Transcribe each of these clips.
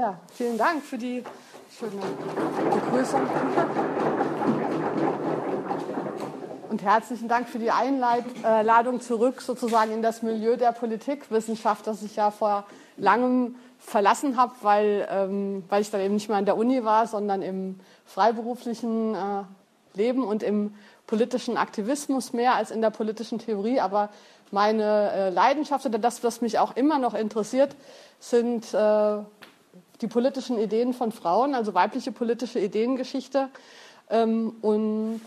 Ja, vielen Dank für die schöne Begrüßung. Und herzlichen Dank für die Einladung zurück sozusagen in das Milieu der Politikwissenschaft, das ich ja vor langem verlassen habe, weil, ähm, weil ich dann eben nicht mehr an der Uni war, sondern im freiberuflichen äh, Leben und im politischen Aktivismus mehr als in der politischen Theorie. Aber meine äh, Leidenschaft oder das, was mich auch immer noch interessiert, sind äh, die politischen Ideen von Frauen, also weibliche politische Ideengeschichte. Ähm, und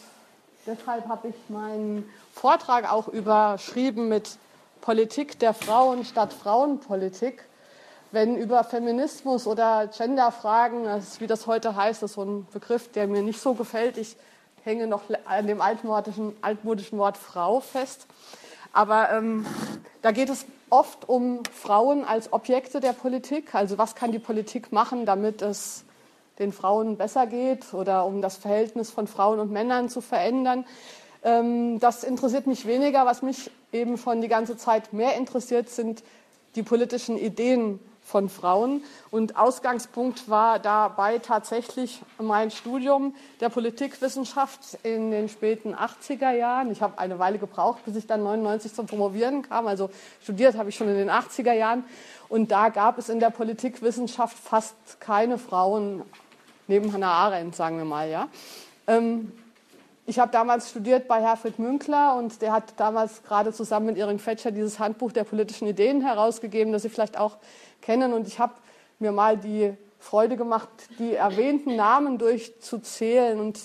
deshalb habe ich meinen Vortrag auch überschrieben mit Politik der Frauen statt Frauenpolitik. Wenn über Feminismus oder Genderfragen, das wie das heute heißt, das ist so ein Begriff, der mir nicht so gefällt. Ich hänge noch an dem altmodischen, altmodischen Wort Frau fest. Aber ähm, da geht es oft um Frauen als Objekte der Politik. Also was kann die Politik machen, damit es den Frauen besser geht oder um das Verhältnis von Frauen und Männern zu verändern. Ähm, das interessiert mich weniger. Was mich eben schon die ganze Zeit mehr interessiert, sind die politischen Ideen von Frauen. Und Ausgangspunkt war dabei tatsächlich mein Studium der Politikwissenschaft in den späten 80er Jahren. Ich habe eine Weile gebraucht, bis ich dann 99 zum Promovieren kam. Also studiert habe ich schon in den 80er Jahren. Und da gab es in der Politikwissenschaft fast keine Frauen neben Hannah Arendt, sagen wir mal. Ja. Ähm, ich habe damals studiert bei Herfried Münkler und der hat damals gerade zusammen mit Iring Fetscher dieses Handbuch der politischen Ideen herausgegeben, das Sie vielleicht auch kennen. Und ich habe mir mal die Freude gemacht, die erwähnten Namen durchzuzählen. Und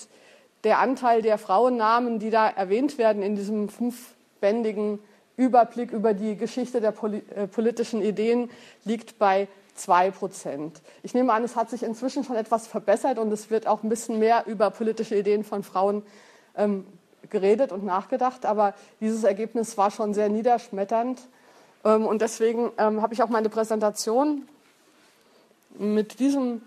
der Anteil der Frauennamen, die da erwähnt werden in diesem fünfbändigen Überblick über die Geschichte der äh, politischen Ideen, liegt bei zwei Prozent. Ich nehme an, es hat sich inzwischen schon etwas verbessert und es wird auch ein bisschen mehr über politische Ideen von Frauen ähm, geredet und nachgedacht. Aber dieses Ergebnis war schon sehr niederschmetternd. Ähm, und deswegen ähm, habe ich auch meine Präsentation mit diesem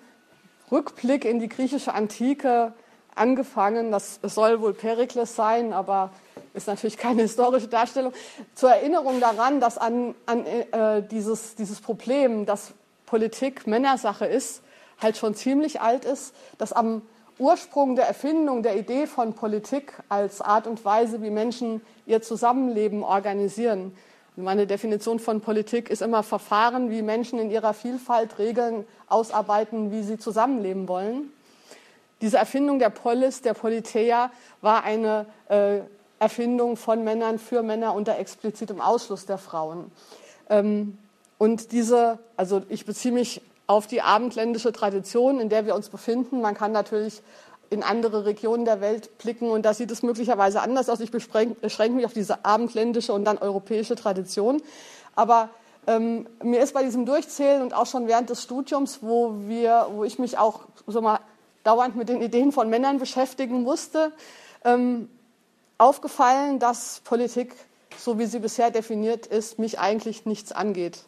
Rückblick in die griechische Antike angefangen. Das soll wohl Perikles sein, aber ist natürlich keine historische Darstellung. Zur Erinnerung daran, dass an, an äh, dieses, dieses Problem, dass Politik Männersache ist, halt schon ziemlich alt ist, dass am Ursprung der Erfindung der Idee von Politik als Art und Weise, wie Menschen ihr Zusammenleben organisieren, meine Definition von Politik ist immer Verfahren, wie Menschen in ihrer Vielfalt Regeln ausarbeiten, wie sie zusammenleben wollen. Diese Erfindung der Polis, der Politeia, war eine äh, Erfindung von Männern für Männer unter explizitem Ausschluss der Frauen. Ähm, und diese, also ich beziehe mich auf die abendländische Tradition, in der wir uns befinden. Man kann natürlich in andere Regionen der Welt blicken und da sieht es möglicherweise anders aus. Ich beschränke mich auf diese abendländische und dann europäische Tradition. Aber ähm, mir ist bei diesem Durchzählen und auch schon während des Studiums, wo, wir, wo ich mich auch so mal dauernd mit den Ideen von Männern beschäftigen musste, ähm, aufgefallen, dass Politik, so wie sie bisher definiert ist, mich eigentlich nichts angeht.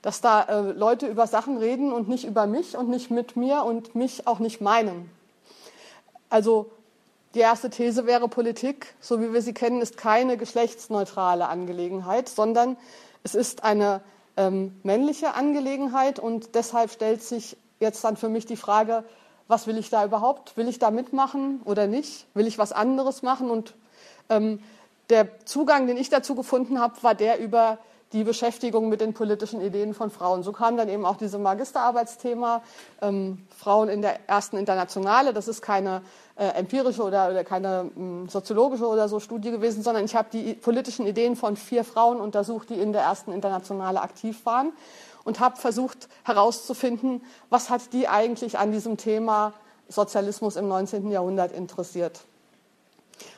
Dass da äh, Leute über Sachen reden und nicht über mich und nicht mit mir und mich auch nicht meinen. Also die erste These wäre, Politik, so wie wir sie kennen, ist keine geschlechtsneutrale Angelegenheit, sondern es ist eine ähm, männliche Angelegenheit und deshalb stellt sich jetzt dann für mich die Frage, was will ich da überhaupt? Will ich da mitmachen oder nicht? Will ich was anderes machen? Und ähm, der Zugang, den ich dazu gefunden habe, war der über die Beschäftigung mit den politischen Ideen von Frauen. So kam dann eben auch dieses Magisterarbeitsthema ähm, Frauen in der ersten Internationale. Das ist keine äh, empirische oder, oder keine mh, hm, soziologische oder so Studie gewesen, sondern ich habe die politischen Ideen von vier Frauen untersucht, die in der ersten Internationale aktiv waren und habe versucht herauszufinden, was hat die eigentlich an diesem Thema Sozialismus im 19. Jahrhundert interessiert.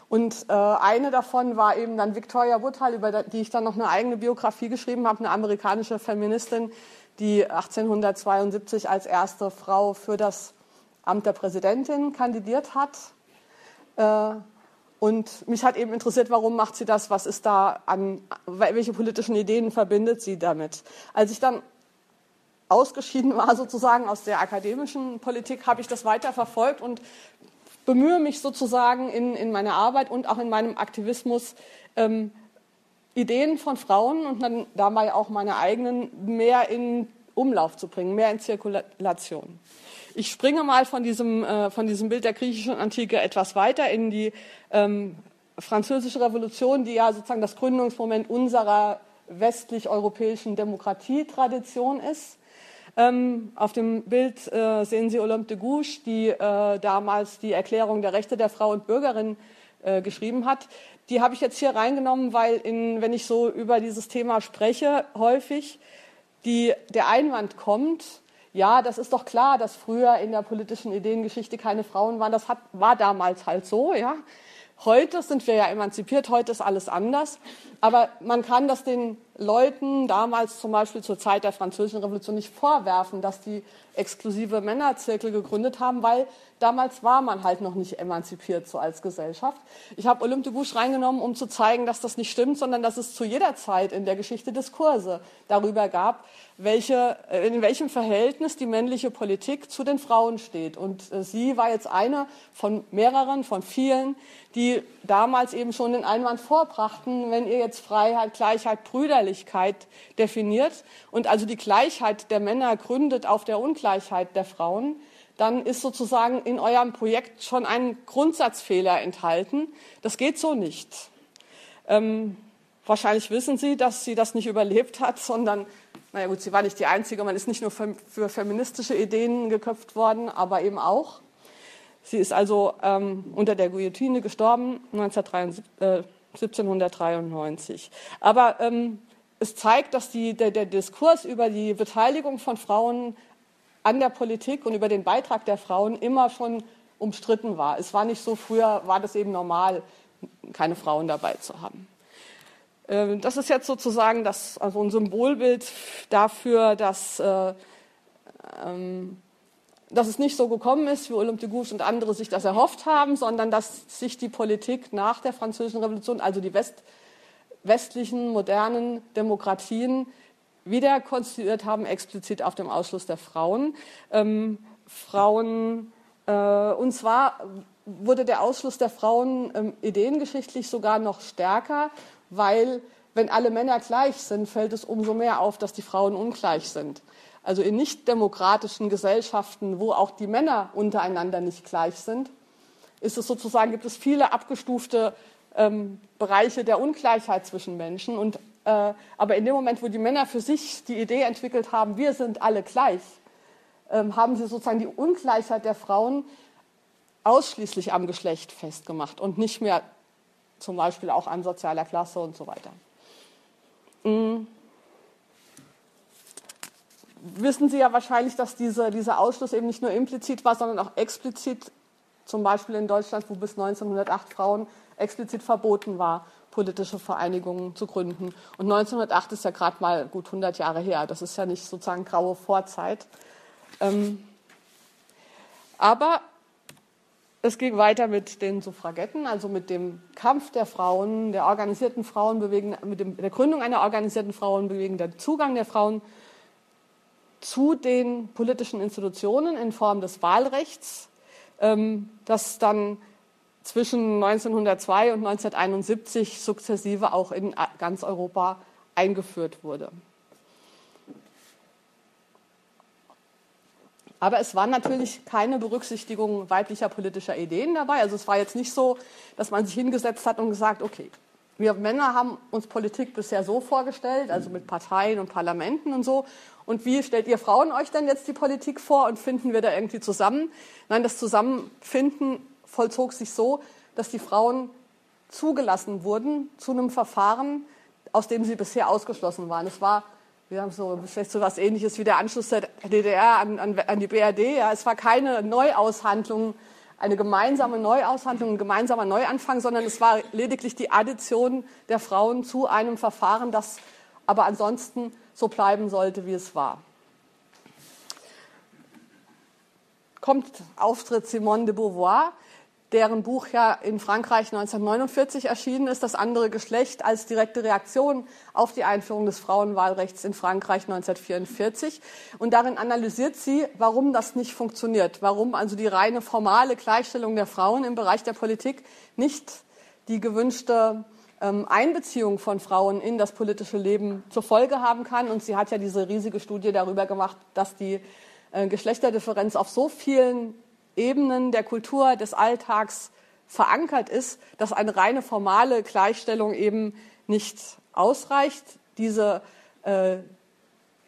Und äh, eine davon war eben dann Victoria Woodhull, über die ich dann noch eine eigene Biografie geschrieben habe, eine amerikanische Feministin, die 1872 als erste Frau für das Amt der Präsidentin kandidiert hat. Äh, und mich hat eben interessiert, warum macht sie das? Was ist da an, welche politischen Ideen verbindet sie damit? Als ich dann ausgeschieden war sozusagen aus der akademischen Politik, habe ich das weiter verfolgt und bemühe mich sozusagen in, in meiner Arbeit und auch in meinem Aktivismus, ähm, Ideen von Frauen und dann dabei auch meine eigenen mehr in Umlauf zu bringen, mehr in Zirkulation. Ich springe mal von diesem, äh, von diesem Bild der griechischen Antike etwas weiter in die ähm, französische Revolution, die ja sozusagen das Gründungsmoment unserer westlich-europäischen Demokratietradition ist. Ähm, auf dem Bild äh, sehen Sie Olympe de Gouges, die äh, damals die Erklärung der Rechte der Frau und Bürgerin äh, geschrieben hat. Die habe ich jetzt hier reingenommen, weil in, wenn ich so über dieses Thema spreche, häufig die, der Einwand kommt, ja, das ist doch klar, dass früher in der politischen Ideengeschichte keine Frauen waren. Das hat, war damals halt so, ja. Heute sind wir ja emanzipiert, heute ist alles anders. Aber man kann das den Leuten damals zum Beispiel zur Zeit der Französischen Revolution nicht vorwerfen, dass die exklusive Männerzirkel gegründet haben, weil damals war man halt noch nicht emanzipiert so als Gesellschaft. Ich habe Olympe de Gouges reingenommen, um zu zeigen, dass das nicht stimmt, sondern dass es zu jeder Zeit in der Geschichte Diskurse darüber gab, welche, äh, in welchem Verhältnis die männliche Politik zu den Frauen steht. Und äh, sie war jetzt eine von mehreren, von vielen, die damals eben schon den Einwand vorbrachten, wenn ihr jetzt Freiheit, Gleichheit, Brüderlichkeit definiert und also die Gleichheit der Männer gründet auf der Ungleichheit der Frauen, dann ist sozusagen in eurem Projekt schon ein Grundsatzfehler enthalten. Das geht so nicht. Ähm, wahrscheinlich wissen Sie, dass sie das nicht überlebt hat, sondern naja gut, sie war nicht die Einzige, man ist nicht nur für, für feministische Ideen geköpft worden, aber eben auch. Sie ist also ähm, unter der Guillotine gestorben 1973, äh, 1793. Aber ähm, es zeigt, dass die, der, der Diskurs über die Beteiligung von Frauen an der Politik und über den Beitrag der Frauen immer schon umstritten war. Es war nicht so, früher war das eben normal, keine Frauen dabei zu haben. Ähm, das ist jetzt sozusagen das, also ein Symbolbild dafür, dass, äh, ähm, dass es nicht so gekommen ist, wie Olympe de Gouges und andere sich das erhofft haben, sondern dass sich die Politik nach der Französischen Revolution, also die West, westlichen, modernen Demokratien, wieder konstituiert haben, explizit auf dem Ausschluss der Frauen. Ähm, Frauen, äh, und zwar wurde der Ausschluss der Frauen ähm, ideengeschichtlich sogar noch stärker weil wenn alle Männer gleich sind, fällt es umso mehr auf, dass die Frauen ungleich sind. Also in nichtdemokratischen Gesellschaften, wo auch die Männer untereinander nicht gleich sind, ist es sozusagen, gibt es viele abgestufte ähm, Bereiche der Ungleichheit zwischen Menschen. Und, äh, aber in dem Moment, wo die Männer für sich die Idee entwickelt haben, wir sind alle gleich, ähm, haben sie sozusagen die Ungleichheit der Frauen ausschließlich am Geschlecht festgemacht und nicht mehr zum Beispiel auch an sozialer Klasse und so weiter. Mhm. Wissen Sie ja wahrscheinlich, dass diese, dieser Ausschluss eben nicht nur implizit war, sondern auch explizit, zum Beispiel in Deutschland, wo bis 1908 Frauen explizit verboten war, politische Vereinigungen zu gründen. Und 1908 ist ja gerade mal gut 100 Jahre her. Das ist ja nicht sozusagen graue Vorzeit. Ähm, aber es ging weiter mit den Suffragetten, also mit dem Kampf der Frauen, der organisierten Frauenbewegung, mit dem, der Gründung einer organisierten Frauenbewegung, der Zugang der Frauen zu den politischen Institutionen in Form des Wahlrechts, ähm, das dann zwischen 1902 und 1971 sukzessive auch in ganz Europa eingeführt wurde. Aber es war natürlich keine Berücksichtigung weiblicher politischer Ideen dabei. Also es war jetzt nicht so, dass man sich hingesetzt hat und gesagt, okay, wir Männer haben uns Politik bisher so vorgestellt, also mit Parteien und Parlamenten und so. Und wie stellt ihr Frauen euch denn jetzt die Politik vor und finden wir da irgendwie zusammen? Nein, das Zusammenfinden vollzog sich so, dass die Frauen zugelassen wurden zu einem Verfahren, aus dem sie bisher ausgeschlossen waren. Es war wir haben so vielleicht so was Ähnliches wie der Anschluss der DDR an, an, an die BRD. Ja, es war keine Neuaushandlung, eine gemeinsame Neuaushandlung, ein gemeinsamer Neuanfang, sondern es war lediglich die Addition der Frauen zu einem Verfahren, das aber ansonsten so bleiben sollte, wie es war. Kommt Auftritt Simone de Beauvoir deren Buch ja in Frankreich 1949 erschienen ist, das andere Geschlecht als direkte Reaktion auf die Einführung des Frauenwahlrechts in Frankreich 1944. Und darin analysiert sie, warum das nicht funktioniert, warum also die reine formale Gleichstellung der Frauen im Bereich der Politik nicht die gewünschte ähm, Einbeziehung von Frauen in das politische Leben zur Folge haben kann. Und sie hat ja diese riesige Studie darüber gemacht, dass die äh, Geschlechterdifferenz auf so vielen Ebenen der Kultur, des Alltags verankert ist, dass eine reine formale Gleichstellung eben nicht ausreicht. Diese äh,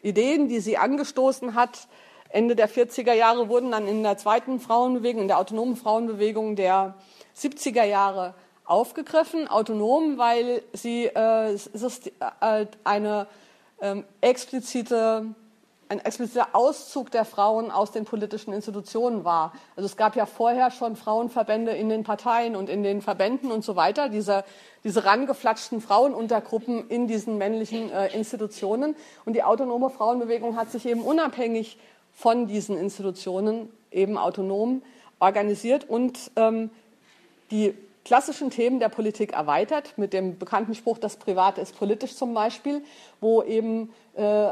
Ideen, die sie angestoßen hat, Ende der 40er Jahre wurden dann in der zweiten Frauenbewegung, in der autonomen Frauenbewegung der 70er Jahre aufgegriffen. Autonom, weil sie äh, äh, eine ähm, explizite ein expliziter Auszug der Frauen aus den politischen Institutionen war. Also es gab ja vorher schon Frauenverbände in den Parteien und in den Verbänden und so weiter, diese, diese rangeflatschten Frauenuntergruppen in diesen männlichen äh, Institutionen. Und die autonome Frauenbewegung hat sich eben unabhängig von diesen Institutionen eben autonom organisiert und ähm, die klassischen Themen der Politik erweitert, mit dem bekannten Spruch, das Private ist politisch zum Beispiel, wo eben äh,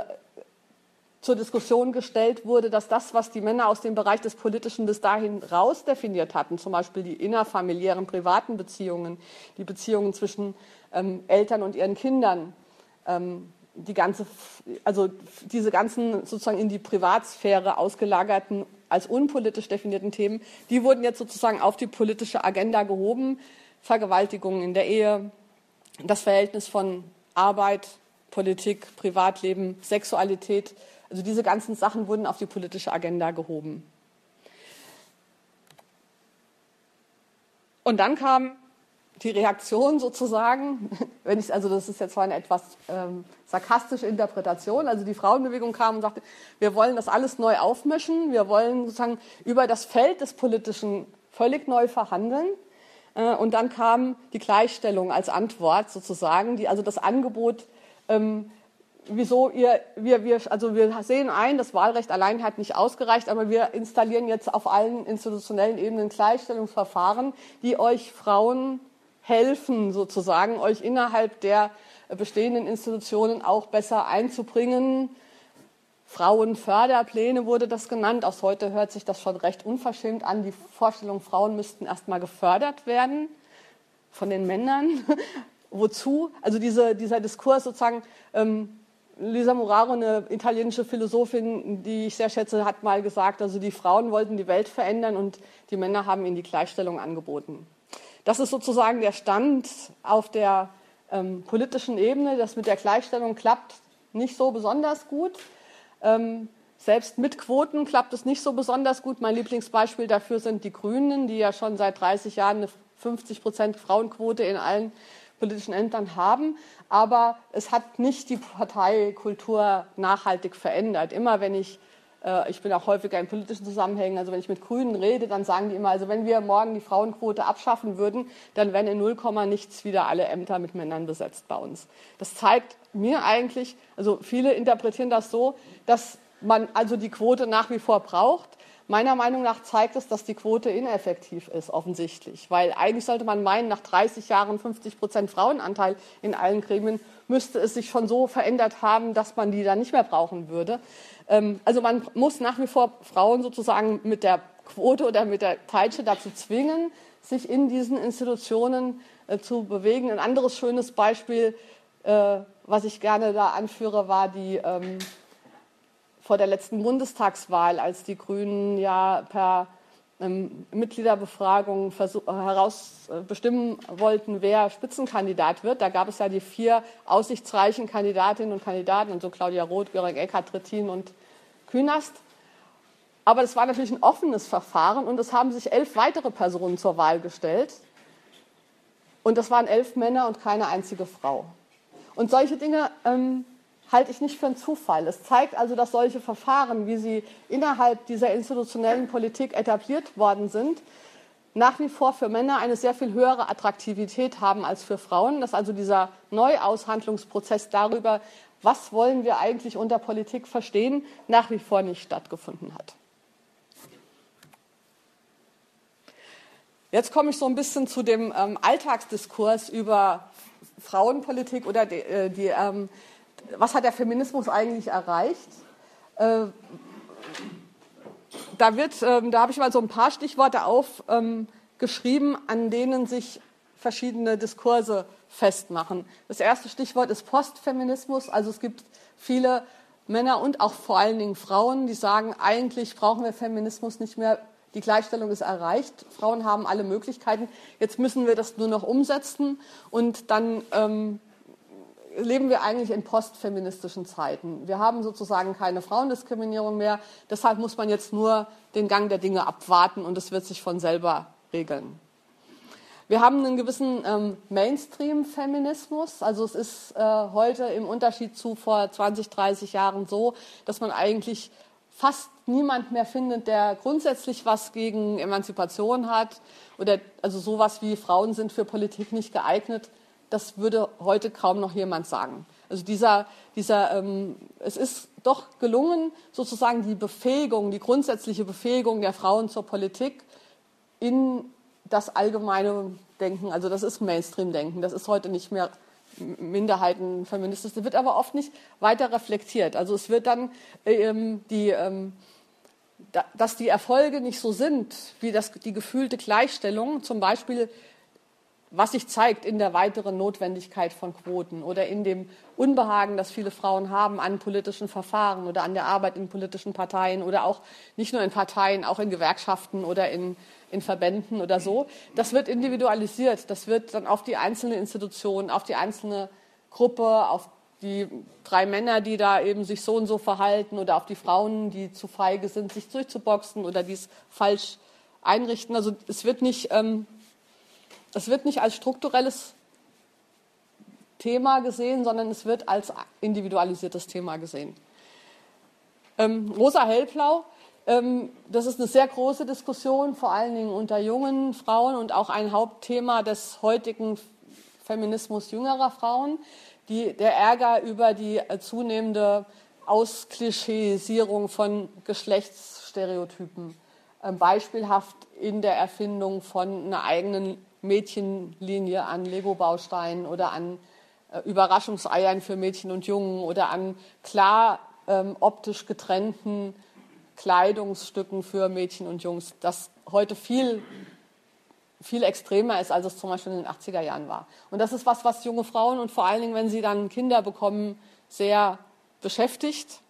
zur Diskussion gestellt wurde, dass das, was die Männer aus dem Bereich des Politischen bis dahin rausdefiniert hatten, zum Beispiel die innerfamiliären privaten Beziehungen, die Beziehungen zwischen ähm, Eltern und ihren Kindern, ähm, die ganze, also diese ganzen sozusagen in die Privatsphäre ausgelagerten, als unpolitisch definierten Themen, die wurden jetzt sozusagen auf die politische Agenda gehoben. Vergewaltigungen in der Ehe, das Verhältnis von Arbeit, Politik, Privatleben, Sexualität, also diese ganzen Sachen wurden auf die politische Agenda gehoben. Und dann kam die Reaktion sozusagen, wenn ich, also das ist jetzt zwar eine etwas ähm, sarkastische Interpretation, also die Frauenbewegung kam und sagte, wir wollen das alles neu aufmischen, wir wollen sozusagen über das Feld des Politischen völlig neu verhandeln. Äh, und dann kam die Gleichstellung als Antwort sozusagen, die also das Angebot ähm, wieso ihr, wir, wir, also wir sehen ein, das Wahlrecht allein hat nicht ausgereicht, aber wir installieren jetzt auf allen institutionellen Ebenen Gleichstellungsverfahren, die euch Frauen helfen, sozusagen, euch innerhalb der bestehenden Institutionen auch besser einzubringen. Frauenförderpläne wurde das genannt. Aus heute hört sich das schon recht unverschämt an. Die Vorstellung, Frauen müssten erst mal gefördert werden von den Männern. Wozu? Also diese, dieser Diskurs sozusagen, ähm, Lisa Muraro, eine italienische Philosophin, die ich sehr schätze, hat mal gesagt, also die Frauen wollten die Welt verändern und die Männer haben ihnen die Gleichstellung angeboten. Das ist sozusagen der Stand auf der ähm, politischen Ebene. Das mit der Gleichstellung klappt nicht so besonders gut. Ähm, selbst mit Quoten klappt es nicht so besonders gut. Mein Lieblingsbeispiel dafür sind die Grünen, die ja schon seit 30 Jahren eine 50 Prozent Frauenquote in allen politischen Ämtern haben. Aber es hat nicht die Parteikultur nachhaltig verändert. Immer wenn ich, äh, ich bin auch häufiger in politischen Zusammenhängen, also wenn ich mit Grünen rede, dann sagen die immer, also wenn wir morgen die Frauenquote abschaffen würden, dann wären in 0, nichts wieder alle Ämter mit Männern besetzt bei uns. Das zeigt mir eigentlich, also viele interpretieren das so, dass man also die Quote nach wie vor braucht, Meiner Meinung nach zeigt es, dass die Quote ineffektiv ist, offensichtlich. Weil eigentlich sollte man meinen, nach 30 Jahren 50 Prozent Frauenanteil in allen Gremien müsste es sich schon so verändert haben, dass man die dann nicht mehr brauchen würde. Ähm, also man muss nach wie vor Frauen sozusagen mit der Quote oder mit der Peitsche dazu zwingen, sich in diesen Institutionen äh, zu bewegen. Ein anderes schönes Beispiel, äh, was ich gerne da anführe, war die ähm, vor der letzten Bundestagswahl, als die Grünen ja per ähm, Mitgliederbefragung heraus äh, wollten, wer Spitzenkandidat wird. Da gab es ja die vier aussichtsreichen Kandidatinnen und Kandidaten, und so Claudia Roth, Göring Eckert, Trittin und Künast. Aber das war natürlich ein offenes Verfahren und es haben sich elf weitere Personen zur Wahl gestellt. Und das waren elf Männer und keine einzige Frau. Und solche Dinge ähm, halte ich nicht für einen Zufall. Es zeigt also, dass solche Verfahren, wie sie innerhalb dieser institutionellen Politik etabliert worden sind, nach wie vor für Männer eine sehr viel höhere Attraktivität haben als für Frauen, dass also dieser Neuaushandlungsprozess darüber, was wollen wir eigentlich unter Politik verstehen, nach wie vor nicht stattgefunden hat. Jetzt komme ich so ein bisschen zu dem ähm, Alltagsdiskurs über Frauenpolitik oder die, äh, die ähm, was hat der Feminismus eigentlich erreicht? Äh, da wird, äh, da habe ich mal so ein paar Stichworte aufgeschrieben, ähm, an denen sich verschiedene Diskurse festmachen. Das erste Stichwort ist Postfeminismus. Also es gibt viele Männer und auch vor allen Dingen Frauen, die sagen, eigentlich brauchen wir Feminismus nicht mehr. Die Gleichstellung ist erreicht. Frauen haben alle Möglichkeiten. Jetzt müssen wir das nur noch umsetzen und dann ähm, leben wir eigentlich in postfeministischen Zeiten. Wir haben sozusagen keine Frauendiskriminierung mehr. Deshalb muss man jetzt nur den Gang der Dinge abwarten und es wird sich von selber regeln. Wir haben einen gewissen ähm, Mainstream-Feminismus. Also es ist äh, heute im Unterschied zu vor 20, 30 Jahren so, dass man eigentlich fast niemand mehr findet, der grundsätzlich was gegen Emanzipation hat oder also sowas wie Frauen sind für Politik nicht geeignet das würde heute kaum noch jemand sagen. Also dieser, dieser ähm, es ist doch gelungen, sozusagen die Befähigung, die grundsätzliche Befähigung der Frauen zur Politik in das allgemeine Denken, also das ist Mainstream-Denken, das ist heute nicht mehr Minderheiten feministisch, das wird aber oft nicht weiter reflektiert. Also es wird dann ähm, die, ähm, da, dass die Erfolge nicht so sind wie das, die gefühlte Gleichstellung, zum Beispiel was sich zeigt in der weiteren Notwendigkeit von Quoten oder in dem Unbehagen, das viele Frauen haben an politischen Verfahren oder an der Arbeit in politischen Parteien oder auch nicht nur in Parteien, auch in Gewerkschaften oder in, in Verbänden oder so. Das wird individualisiert. Das wird dann auf die einzelne Institution, auf die einzelne Gruppe, auf die drei Männer, die da eben sich so und so verhalten oder auf die Frauen, die zu feige sind, sich durchzuboxen oder dies falsch einrichten. Also es wird nicht ähm, es wird nicht als strukturelles Thema gesehen, sondern es wird als individualisiertes Thema gesehen. Ähm, Rosa Hellblau, ähm, das ist eine sehr große Diskussion, vor allen Dingen unter jungen Frauen und auch ein Hauptthema des heutigen Feminismus jüngerer Frauen, die, der Ärger über die zunehmende Ausklischeisierung von Geschlechtsstereotypen. Ähm, beispielhaft in der Erfindung von einer eigenen Mädchenlinie an Lego-Bausteinen oder an äh, Überraschungseiern für Mädchen und Jungen oder an klar ähm, optisch getrennten Kleidungsstücken für Mädchen und Jungs, das heute viel, viel extremer ist, als es zum Beispiel in den 80er Jahren war. Und das ist was, was junge Frauen und vor allen Dingen, wenn sie dann Kinder bekommen, sehr beschäftigt.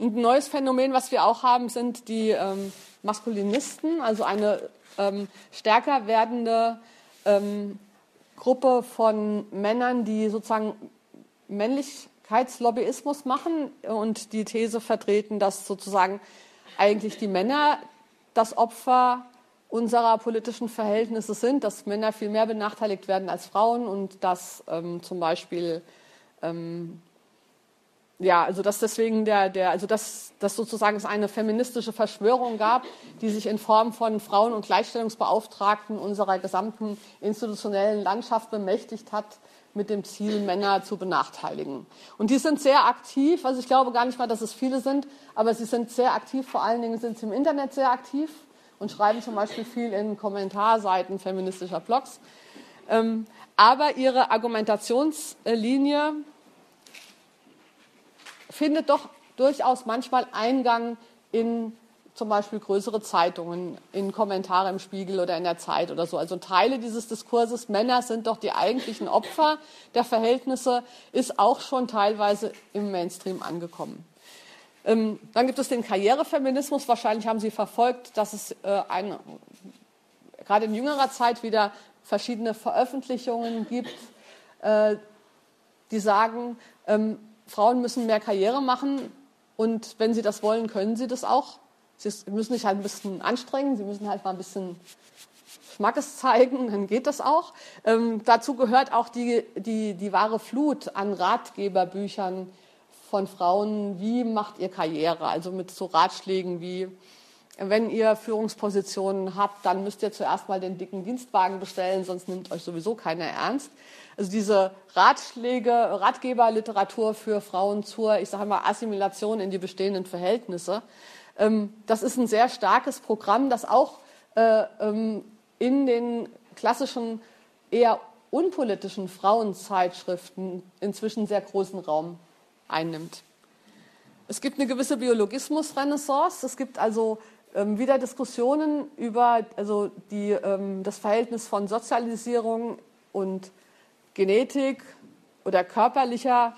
Ein neues Phänomen, was wir auch haben, sind die ähm, Maskulinisten, also eine ähm, stärker werdende ähm, Gruppe von Männern, die sozusagen Männlichkeitslobbyismus machen und die These vertreten, dass sozusagen eigentlich die Männer das Opfer unserer politischen Verhältnisse sind, dass Männer viel mehr benachteiligt werden als Frauen und dass ähm, zum Beispiel ähm, ja, also dass deswegen der, der also dass, dass sozusagen es eine feministische Verschwörung gab, die sich in Form von Frauen- und Gleichstellungsbeauftragten unserer gesamten institutionellen Landschaft bemächtigt hat, mit dem Ziel, Männer zu benachteiligen. Und die sind sehr aktiv, also ich glaube gar nicht mal, dass es viele sind, aber sie sind sehr aktiv, vor allen Dingen sind sie im Internet sehr aktiv und schreiben zum Beispiel viel in Kommentarseiten feministischer Blogs. Ähm, aber ihre Argumentationslinie findet doch durchaus manchmal Eingang in zum Beispiel größere Zeitungen, in Kommentare im Spiegel oder in der Zeit oder so. Also Teile dieses Diskurses, Männer sind doch die eigentlichen Opfer der Verhältnisse, ist auch schon teilweise im Mainstream angekommen. Ähm, dann gibt es den Karrierefeminismus. Wahrscheinlich haben Sie verfolgt, dass es äh, eine, gerade in jüngerer Zeit wieder verschiedene Veröffentlichungen gibt, äh, die sagen, ähm, Frauen müssen mehr Karriere machen und wenn sie das wollen, können sie das auch. Sie müssen sich halt ein bisschen anstrengen, sie müssen halt mal ein bisschen Schmackes zeigen, dann geht das auch. Ähm, dazu gehört auch die, die, die wahre Flut an Ratgeberbüchern von Frauen, wie macht ihr Karriere, also mit so Ratschlägen wie, wenn ihr Führungspositionen habt, dann müsst ihr zuerst mal den dicken Dienstwagen bestellen, sonst nimmt euch sowieso keiner ernst. Also diese Ratschläge, Ratgeberliteratur für Frauen zur, ich sage mal, Assimilation in die bestehenden Verhältnisse. Ähm, das ist ein sehr starkes Programm, das auch äh, ähm, in den klassischen, eher unpolitischen Frauenzeitschriften inzwischen sehr großen Raum einnimmt. Es gibt eine gewisse Biologismus-Renaissance. Es gibt also ähm, wieder Diskussionen über also die, ähm, das Verhältnis von Sozialisierung und Genetik oder körperlicher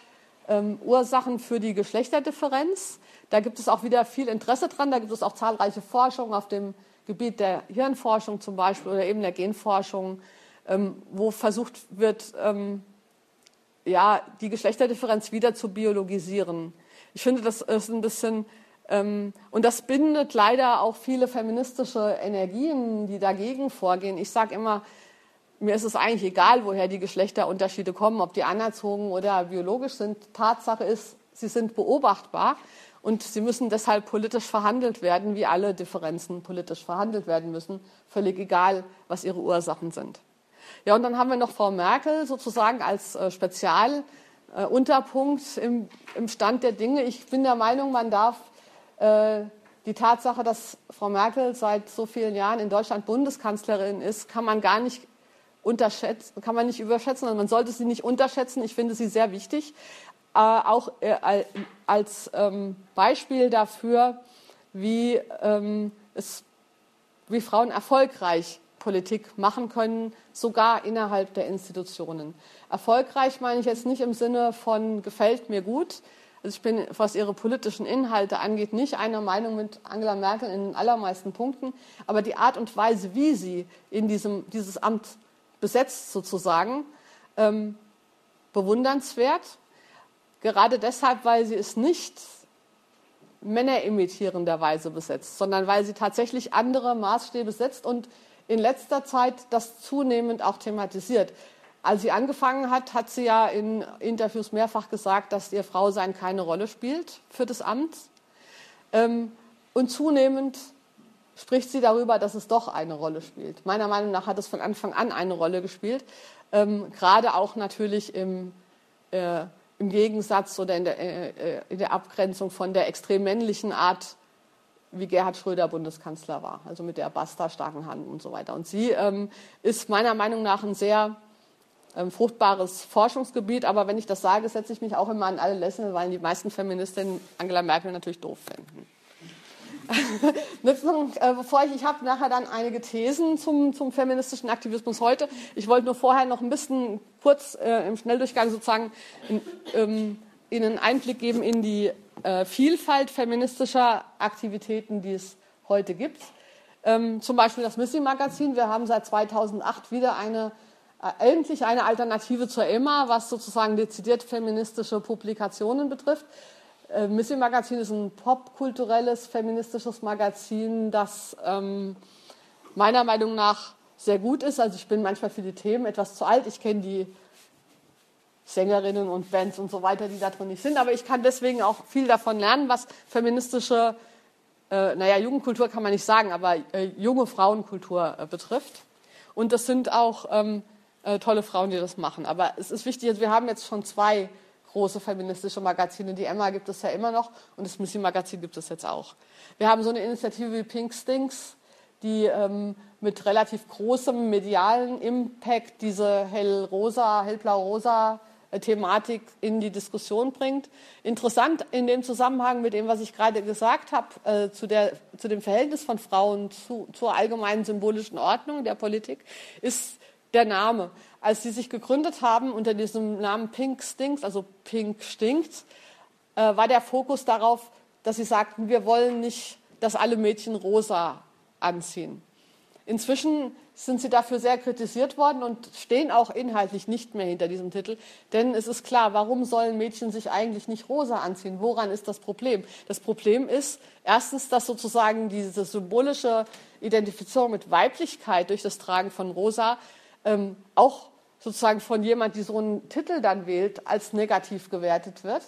ähm, Ursachen für die Geschlechterdifferenz. Da gibt es auch wieder viel Interesse dran. Da gibt es auch zahlreiche Forschungen auf dem Gebiet der Hirnforschung zum Beispiel oder eben der Genforschung, ähm, wo versucht wird, ähm, ja, die Geschlechterdifferenz wieder zu biologisieren. Ich finde, das ist ein bisschen, ähm, und das bindet leider auch viele feministische Energien, die dagegen vorgehen. Ich sage immer, mir ist es eigentlich egal, woher die Geschlechterunterschiede kommen, ob die anerzogen oder biologisch sind. Tatsache ist, sie sind beobachtbar und sie müssen deshalb politisch verhandelt werden, wie alle Differenzen politisch verhandelt werden müssen, völlig egal, was ihre Ursachen sind. Ja, und dann haben wir noch Frau Merkel sozusagen als äh, Spezialunterpunkt äh, im, im, Stand der Dinge. Ich bin der Meinung, man darf äh, die Tatsache, dass Frau Merkel seit so vielen Jahren in Deutschland Bundeskanzlerin ist, kann man gar nicht unterschätzen, kann man nicht überschätzen, also man sollte sie nicht unterschätzen. Ich finde sie sehr wichtig, äh, auch äh, als ähm, Beispiel dafür, wie, ähm, es, wie Frauen erfolgreich Politik machen können, sogar innerhalb der Institutionen. Erfolgreich meine ich jetzt nicht im Sinne von gefällt mir gut. Also ich bin, was ihre politischen Inhalte angeht, nicht einer Meinung mit Angela Merkel in den allermeisten Punkten, aber die Art und Weise, wie sie in diesem, dieses Amt besetzt sozusagen, ähm, bewundernswert. Gerade deshalb, weil sie es nicht männerimitierenderweise besetzt, sondern weil sie tatsächlich andere Maßstäbe setzt und in letzter Zeit das zunehmend auch thematisiert. Als sie angefangen hat, hat sie ja in Interviews mehrfach gesagt, dass ihr Frausein keine Rolle spielt für das Amt. Ähm, und zunehmend spricht sie darüber, dass es doch eine Rolle spielt. Meiner Meinung nach hat es von Anfang an eine Rolle gespielt, ähm, gerade auch natürlich im, äh, im Gegensatz oder in der, äh, äh, in der Abgrenzung von der extrem männlichen Art, wie Gerhard Schröder Bundeskanzler war, also mit der Basta starken Hand und so weiter. Und sie ähm, ist meiner Meinung nach ein sehr ähm, fruchtbares Forschungsgebiet, aber wenn ich das sage, setze ich mich auch immer an alle Lässel, weil die meisten Feministinnen Angela Merkel natürlich doof finden. Äh, bevor ich, ich habe nachher dann einige Thesen zum, zum feministischen Aktivismus heute. Ich wollte nur vorher noch ein bisschen kurz äh, im Schnelldurchgang sozusagen in, ähm, Ihnen Einblick geben in die äh, Vielfalt feministischer Aktivitäten, die es heute gibt. Ähm, zum Beispiel das Missy-Magazin. Wir haben seit 2008 wieder eine äh, endlich eine Alternative zur Emma, was sozusagen dezidiert feministische Publikationen betrifft. Äh, Missy Magazin ist ein popkulturelles, feministisches Magazin, das ähm, meiner Meinung nach sehr gut ist. Also ich bin manchmal für die Themen etwas zu alt. Ich kenne die Sängerinnen und Bands und so weiter, die da drin nicht sind. Aber ich kann deswegen auch viel davon lernen, was feministische, äh, naja, Jugendkultur kann man nicht sagen, aber äh, junge Frauenkultur äh, betrifft. Und das sind auch ähm, äh, tolle Frauen, die das machen. Aber es ist wichtig, also wir haben jetzt schon zwei große feministische Magazine. Die Emma gibt es ja immer noch und das Missy Magazin gibt es jetzt auch. Wir haben so eine Initiative wie Pink Stinks, die ähm, mit relativ großem medialen Impact diese hellrosa, hellblau-rosa äh, Thematik in die Diskussion bringt. Interessant in dem Zusammenhang mit dem, was ich gerade gesagt habe, äh, zu, der, zu dem Verhältnis von Frauen zu, zur allgemeinen symbolischen Ordnung der Politik, ist der Name als sie sich gegründet haben unter diesem Namen Pink Stinks, also Pink stinkt, äh, war der Fokus darauf, dass sie sagten, wir wollen nicht, dass alle Mädchen rosa anziehen. Inzwischen sind sie dafür sehr kritisiert worden und stehen auch inhaltlich nicht mehr hinter diesem Titel. Denn es ist klar, warum sollen Mädchen sich eigentlich nicht rosa anziehen? Woran ist das Problem? Das Problem ist erstens, dass sozusagen diese symbolische Identifizierung mit Weiblichkeit durch das Tragen von rosa ähm, auch sozusagen von jemand, die so einen Titel dann wählt, als negativ gewertet wird.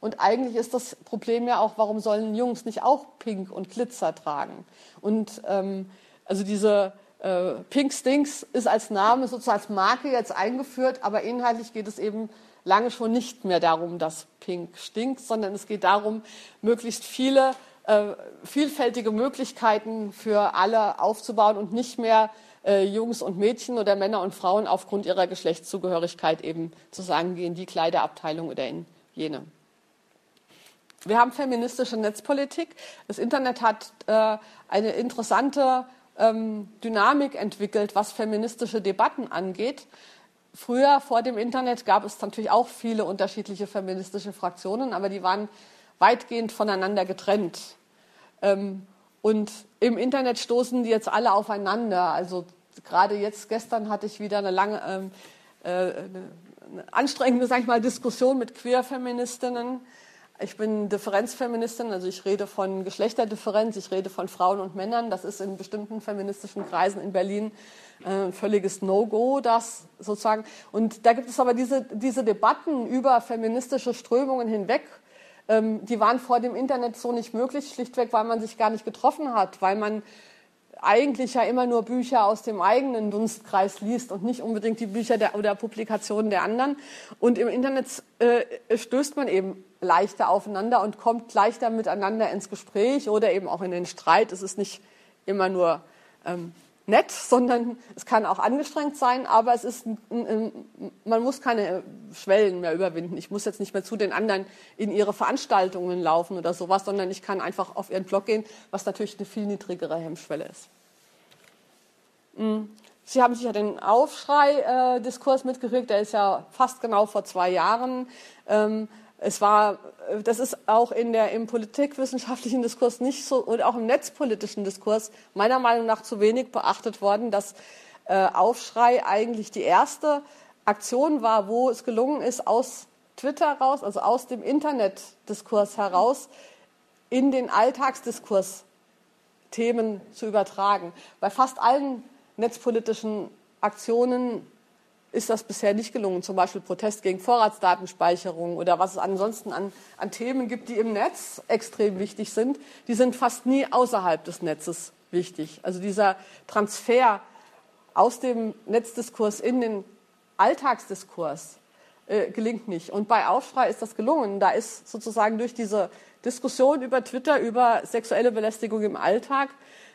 Und eigentlich ist das Problem ja auch, warum sollen Jungs nicht auch Pink und Glitzer tragen? Und ähm, also diese äh, Pink Stinks ist als Name sozusagen als Marke jetzt eingeführt, aber inhaltlich geht es eben lange schon nicht mehr darum, dass Pink stinkt, sondern es geht darum, möglichst viele äh, vielfältige Möglichkeiten für alle aufzubauen und nicht mehr äh, Jungs und Mädchen oder Männer und Frauen aufgrund ihrer Geschlechtszugehörigkeit eben zu sagen, gehen in die Kleiderabteilung oder in jene. wir haben feministische Netzpolitik. Das Internet hat äh, eine interessante ähm, Dynamik entwickelt, was feministische Debatten angeht. Früher, vor dem Internet, gab es natürlich auch viele unterschiedliche feministische Fraktionen, aber die waren weitgehend voneinander getrennt. Ähm, und im Internet stoßen die jetzt alle aufeinander. Also gerade jetzt, gestern hatte ich wieder eine lange, ähm, äh, eine anstrengende, sag ich mal, Diskussion mit Queerfeministinnen. Ich bin Differenzfeministin, also ich rede von Geschlechterdifferenz, ich rede von Frauen und Männern. Das ist in bestimmten feministischen Kreisen in Berlin äh, ein völliges No-Go, das sozusagen. Und da gibt es aber diese, diese Debatten über feministische Strömungen hinweg, ähm, die waren vor dem Internet so nicht möglich, schlichtweg, weil man sich gar nicht getroffen hat, weil man eigentlich ja immer nur Bücher aus dem eigenen Dunstkreis liest und nicht unbedingt die Bücher der, oder Publikationen der anderen. Und im Internet äh, stößt man eben leichter aufeinander und kommt leichter miteinander ins Gespräch oder eben auch in den Streit. Es ist nicht immer nur ähm, nett, sondern es kann auch angestrengt sein, aber es ist, man muss keine Schwellen mehr überwinden. Ich muss jetzt nicht mehr zu den anderen in ihre Veranstaltungen laufen oder sowas, sondern ich kann einfach auf ihren Blog gehen, was natürlich eine viel niedrigere Hemmschwelle ist. Hm. Sie haben sicher den Aufschrei-Diskurs mitgekriegt, der ist ja fast genau vor zwei Jahren. Ähm, es war, das ist auch in der, im politikwissenschaftlichen Diskurs nicht so und auch im netzpolitischen Diskurs meiner Meinung nach zu wenig beachtet worden, dass äh, Aufschrei eigentlich die erste Aktion war, wo es gelungen ist, aus Twitter raus, also aus dem Internetdiskurs heraus, in den Alltagsdiskurs Themen zu übertragen. Bei fast allen netzpolitischen Aktionen ist das bisher nicht gelungen. Zum Beispiel Protest gegen Vorratsdatenspeicherung oder was es ansonsten an, an Themen gibt, die im Netz extrem wichtig sind. Die sind fast nie außerhalb des Netzes wichtig. Also dieser Transfer aus dem Netzdiskurs in den Alltagsdiskurs äh, gelingt nicht. Und bei Aufschrei ist das gelungen. Da ist sozusagen durch diese Diskussion über Twitter, über sexuelle Belästigung im Alltag,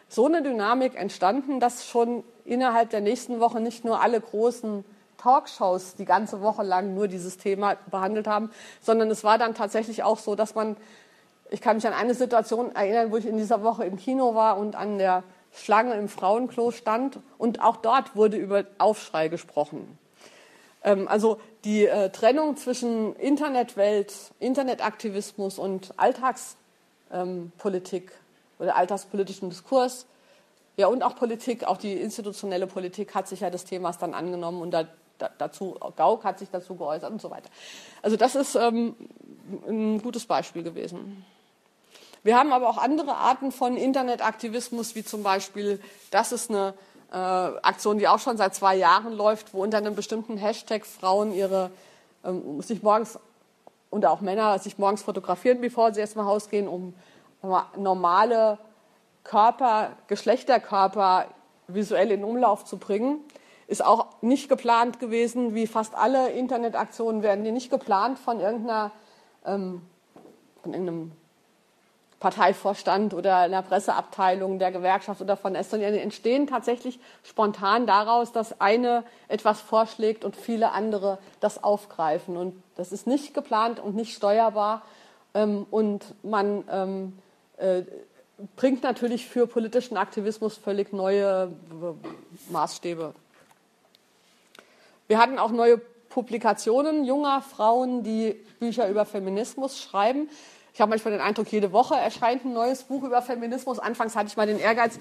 so eine Dynamik entstanden, dass schon innerhalb der nächsten Woche nicht nur alle großen Talkshows die ganze Woche lang nur dieses Thema behandelt haben, sondern es war dann tatsächlich auch so, dass man, ich kann mich an eine Situation erinnern, wo ich in dieser Woche im Kino war und an der Schlange im Frauenklo stand und auch dort wurde über Aufschrei gesprochen. Ähm, also die äh, Trennung zwischen Internetwelt, Internetaktivismus und Alltagspolitik ähm, oder alltagspolitischen Diskurs ja, und auch Politik, auch die institutionelle Politik hat sich ja des Themas dann angenommen und da, da, dazu, Gauck hat sich dazu geäußert und so weiter. Also das ist ähm, ein gutes Beispiel gewesen. Wir haben aber auch andere Arten von Internetaktivismus, wie zum Beispiel, das ist eine äh, Aktion, die auch schon seit zwei Jahren läuft, wo unter einem bestimmten Hashtag Frauen ihre ähm, sich morgens und auch Männer sich morgens fotografieren, bevor sie erstmal rausgehen, um normale Körper, Geschlechterkörper visuell in Umlauf zu bringen. Ist auch nicht geplant gewesen, wie fast alle Internetaktionen werden die nicht geplant von irgendeiner, ähm, von irgendeinem Parteivorstand oder einer Presseabteilung der Gewerkschaft oder von Eston. Die entstehen tatsächlich spontan daraus, dass eine etwas vorschlägt und viele andere das aufgreifen. Und das ist nicht geplant und nicht steuerbar. Ähm, und man ähm, äh, bringt natürlich für politischen Aktivismus völlig neue Maßstäbe. Wir hatten auch neue Publikationen junger Frauen, die Bücher über Feminismus schreiben. Ich habe manchmal den Eindruck, jede Woche erscheint ein neues Buch über Feminismus. Anfangs hatte ich mal den Ehrgeiz,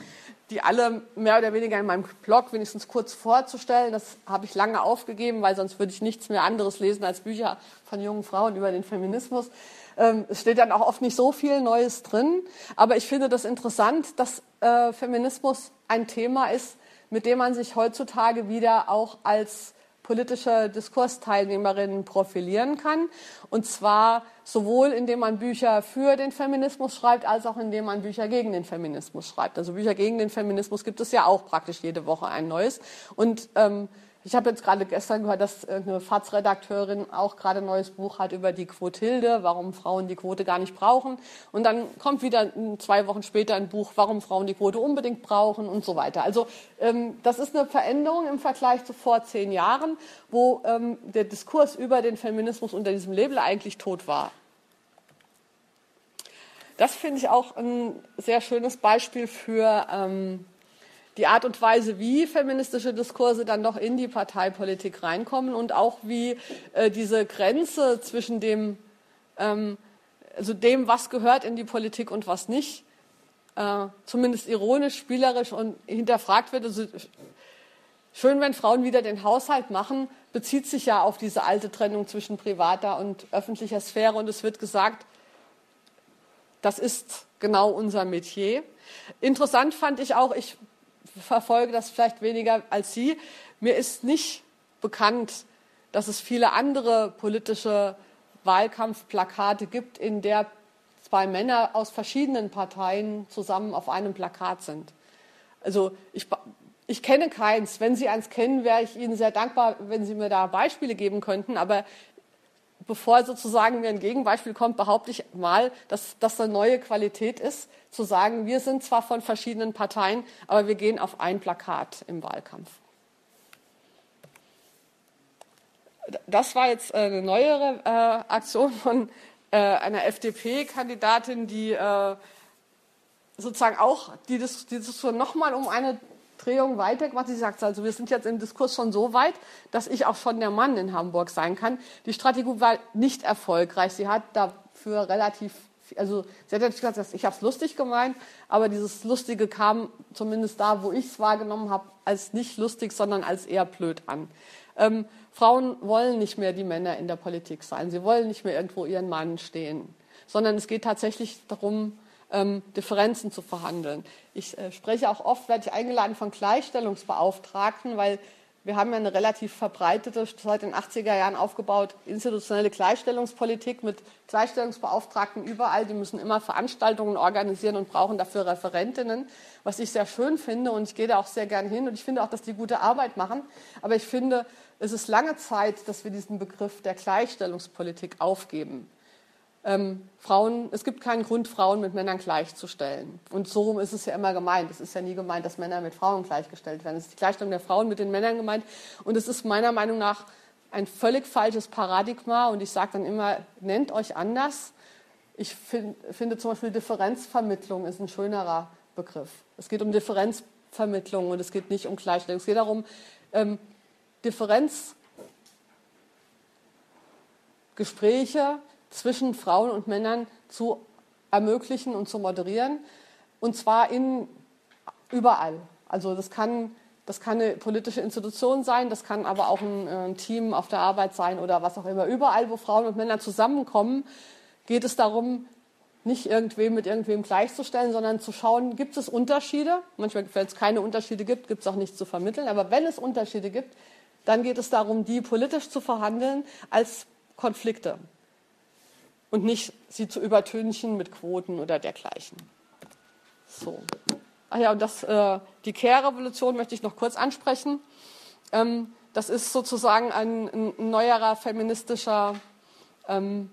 die alle mehr oder weniger in meinem Blog wenigstens kurz vorzustellen. Das habe ich lange aufgegeben, weil sonst würde ich nichts mehr anderes lesen als Bücher von jungen Frauen über den Feminismus. Ähm, es steht dann auch oft nicht so viel Neues drin. Aber ich finde das interessant, dass äh, Feminismus ein Thema ist, mit dem man sich heutzutage wieder auch als politische Diskursteilnehmerinnen profilieren kann. Und zwar sowohl indem man Bücher für den Feminismus schreibt, als auch indem man Bücher gegen den Feminismus schreibt. Also Bücher gegen den Feminismus gibt es ja auch praktisch jede Woche ein neues. Und ähm, ich habe jetzt gerade gestern gehört, dass eine FAZ-Redakteurin auch gerade ein neues Buch hat über die Quotilde, warum Frauen die Quote gar nicht brauchen. Und dann kommt wieder zwei Wochen später ein Buch, warum Frauen die Quote unbedingt brauchen und so weiter. Also ähm, das ist eine Veränderung im Vergleich zu vor zehn Jahren, wo ähm, der Diskurs über den Feminismus unter diesem Label eigentlich tot war. das finde ich auch ein sehr schönes Beispiel für ähm, die Art und Weise, wie feministische Diskurse dann doch in die Parteipolitik reinkommen und auch wie äh, diese Grenze zwischen dem, ähm, also dem, was gehört in die Politik und was nicht, äh, zumindest ironisch, spielerisch und hinterfragt wird. Also, schön, wenn Frauen wieder den Haushalt machen, bezieht sich ja auf diese alte Trennung zwischen privater und öffentlicher Sphäre und es wird gesagt, das ist genau unser Metier. Interessant fand ich auch, ich verfolge das vielleicht weniger als Sie. Mir ist nicht bekannt, dass es viele andere politische Wahlkampfplakate gibt, in der zwei Männer aus verschiedenen Parteien zusammen auf einem Plakat sind. Also ich, ich kenne keins. Wenn Sie eins kennen, wäre ich Ihnen sehr dankbar, wenn Sie mir da Beispiele geben könnten. Aber bevor sozusagen mir ein Gegenbeispiel kommt, behaupte ich mal, dass das eine neue Qualität ist, zu sagen, wir sind zwar von verschiedenen Parteien, aber wir gehen auf ein Plakat im Wahlkampf. Das war jetzt eine neuere äh, Aktion von äh, einer FDP-Kandidatin, die äh, sozusagen auch die, die Diskussion nochmal um eine Drehung weitergemacht. Sie sagt also, wir sind jetzt im Diskurs schon so weit, dass ich auch schon der Mann in Hamburg sein kann. Die Strategie war nicht erfolgreich. Sie hat dafür relativ, also sie hat natürlich gesagt, ich habe es lustig gemeint, aber dieses Lustige kam zumindest da, wo ich es wahrgenommen habe, als nicht lustig, sondern als eher blöd an. Ähm, Frauen wollen nicht mehr die Männer in der Politik sein. Sie wollen nicht mehr irgendwo ihren Mann stehen, sondern es geht tatsächlich darum, ähm, Differenzen zu verhandeln. Ich äh, spreche auch oft, werde ich eingeladen von Gleichstellungsbeauftragten, weil wir haben ja eine relativ verbreitete, seit den 80er Jahren aufgebaut, institutionelle Gleichstellungspolitik mit Gleichstellungsbeauftragten überall. Die müssen immer Veranstaltungen organisieren und brauchen dafür Referentinnen, was ich sehr schön finde. Und ich gehe da auch sehr gern hin. Und ich finde auch, dass die gute Arbeit machen. Aber ich finde, es ist lange Zeit, dass wir diesen Begriff der Gleichstellungspolitik aufgeben ähm, Frauen, es gibt keinen Grund, Frauen mit Männern gleichzustellen. Und so ist es ja immer gemeint. Es ist ja nie gemeint, dass Männer mit Frauen gleichgestellt werden. Es ist die Gleichstellung der Frauen mit den Männern gemeint. Und es ist meiner Meinung nach ein völlig falsches Paradigma. Und ich sage dann immer, nennt euch anders. Ich find, finde zum Beispiel Differenzvermittlung ist ein schönerer Begriff. Es geht um Differenzvermittlung und es geht nicht um Gleichstellung. Es geht darum, ähm, Differenzgespräche zwischen Frauen und Männern zu ermöglichen und zu moderieren. Und zwar in, überall. Also das kann, das kann eine politische Institution sein, das kann aber auch ein, ein äh, Team auf der Arbeit sein oder was auch immer. Überall, wo Frauen und Männer zusammenkommen, geht es darum, nicht irgendwem mit irgendwem gleichzustellen, sondern zu schauen, gibt es Unterschiede? Manchmal, wenn es keine Unterschiede gibt, gibt es auch nichts zu vermitteln. Aber wenn es Unterschiede gibt, dann geht es darum, die politisch zu verhandeln als Konflikte und nicht sie zu übertünchen mit Quoten oder dergleichen. So. Ach ja, und das, äh, die Care-Revolution möchte ich noch kurz ansprechen. Ähm, das ist sozusagen ein, ein neuerer feministischer ähm,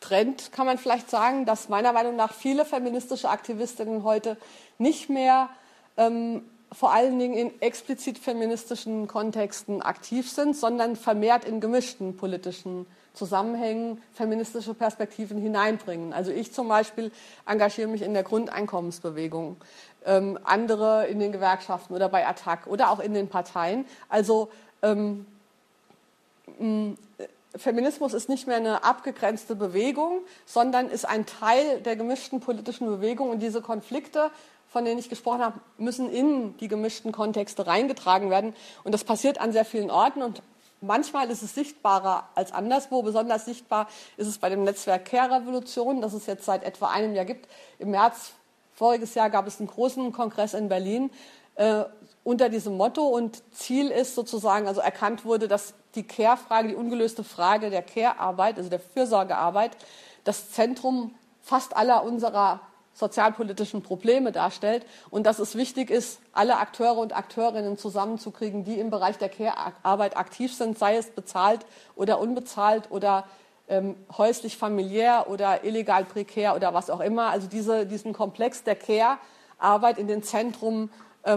Trend, kann man vielleicht sagen, dass meiner Meinung nach viele feministische Aktivistinnen heute nicht mehr ähm, vor allen Dingen in explizit feministischen Kontexten aktiv sind, sondern vermehrt in gemischten politischen Zusammenhängen feministische Perspektiven hineinbringen. Also ich zum Beispiel engagiere mich in der Grundeinkommensbewegung, ähm, andere in den Gewerkschaften oder bei Attac oder auch in den Parteien. Also ähm, Feminismus ist nicht mehr eine abgegrenzte Bewegung, sondern ist ein Teil der gemischten politischen Bewegung und diese Konflikte von denen ich gesprochen habe, müssen in die gemischten Kontexte reingetragen werden. Und das passiert an sehr vielen Orten und manchmal ist es sichtbarer als anderswo. Besonders sichtbar ist es bei dem Netzwerk Care Revolution, das es jetzt seit etwa einem Jahr gibt. Im März voriges Jahr gab es einen großen Kongress in Berlin äh, unter diesem Motto und Ziel ist sozusagen, also erkannt wurde, dass die Care-Frage, die ungelöste Frage der Care-Arbeit, also der Fürsorgearbeit, das Zentrum fast aller unserer sozialpolitischen Probleme darstellt und dass es wichtig ist, alle Akteure und Akteurinnen zusammenzukriegen, die im Bereich der Care-Arbeit aktiv sind, sei es bezahlt oder unbezahlt oder ähm, häuslich familiär oder illegal prekär oder was auch immer. Also diese, diesen Komplex der Care-Arbeit in den Zentrum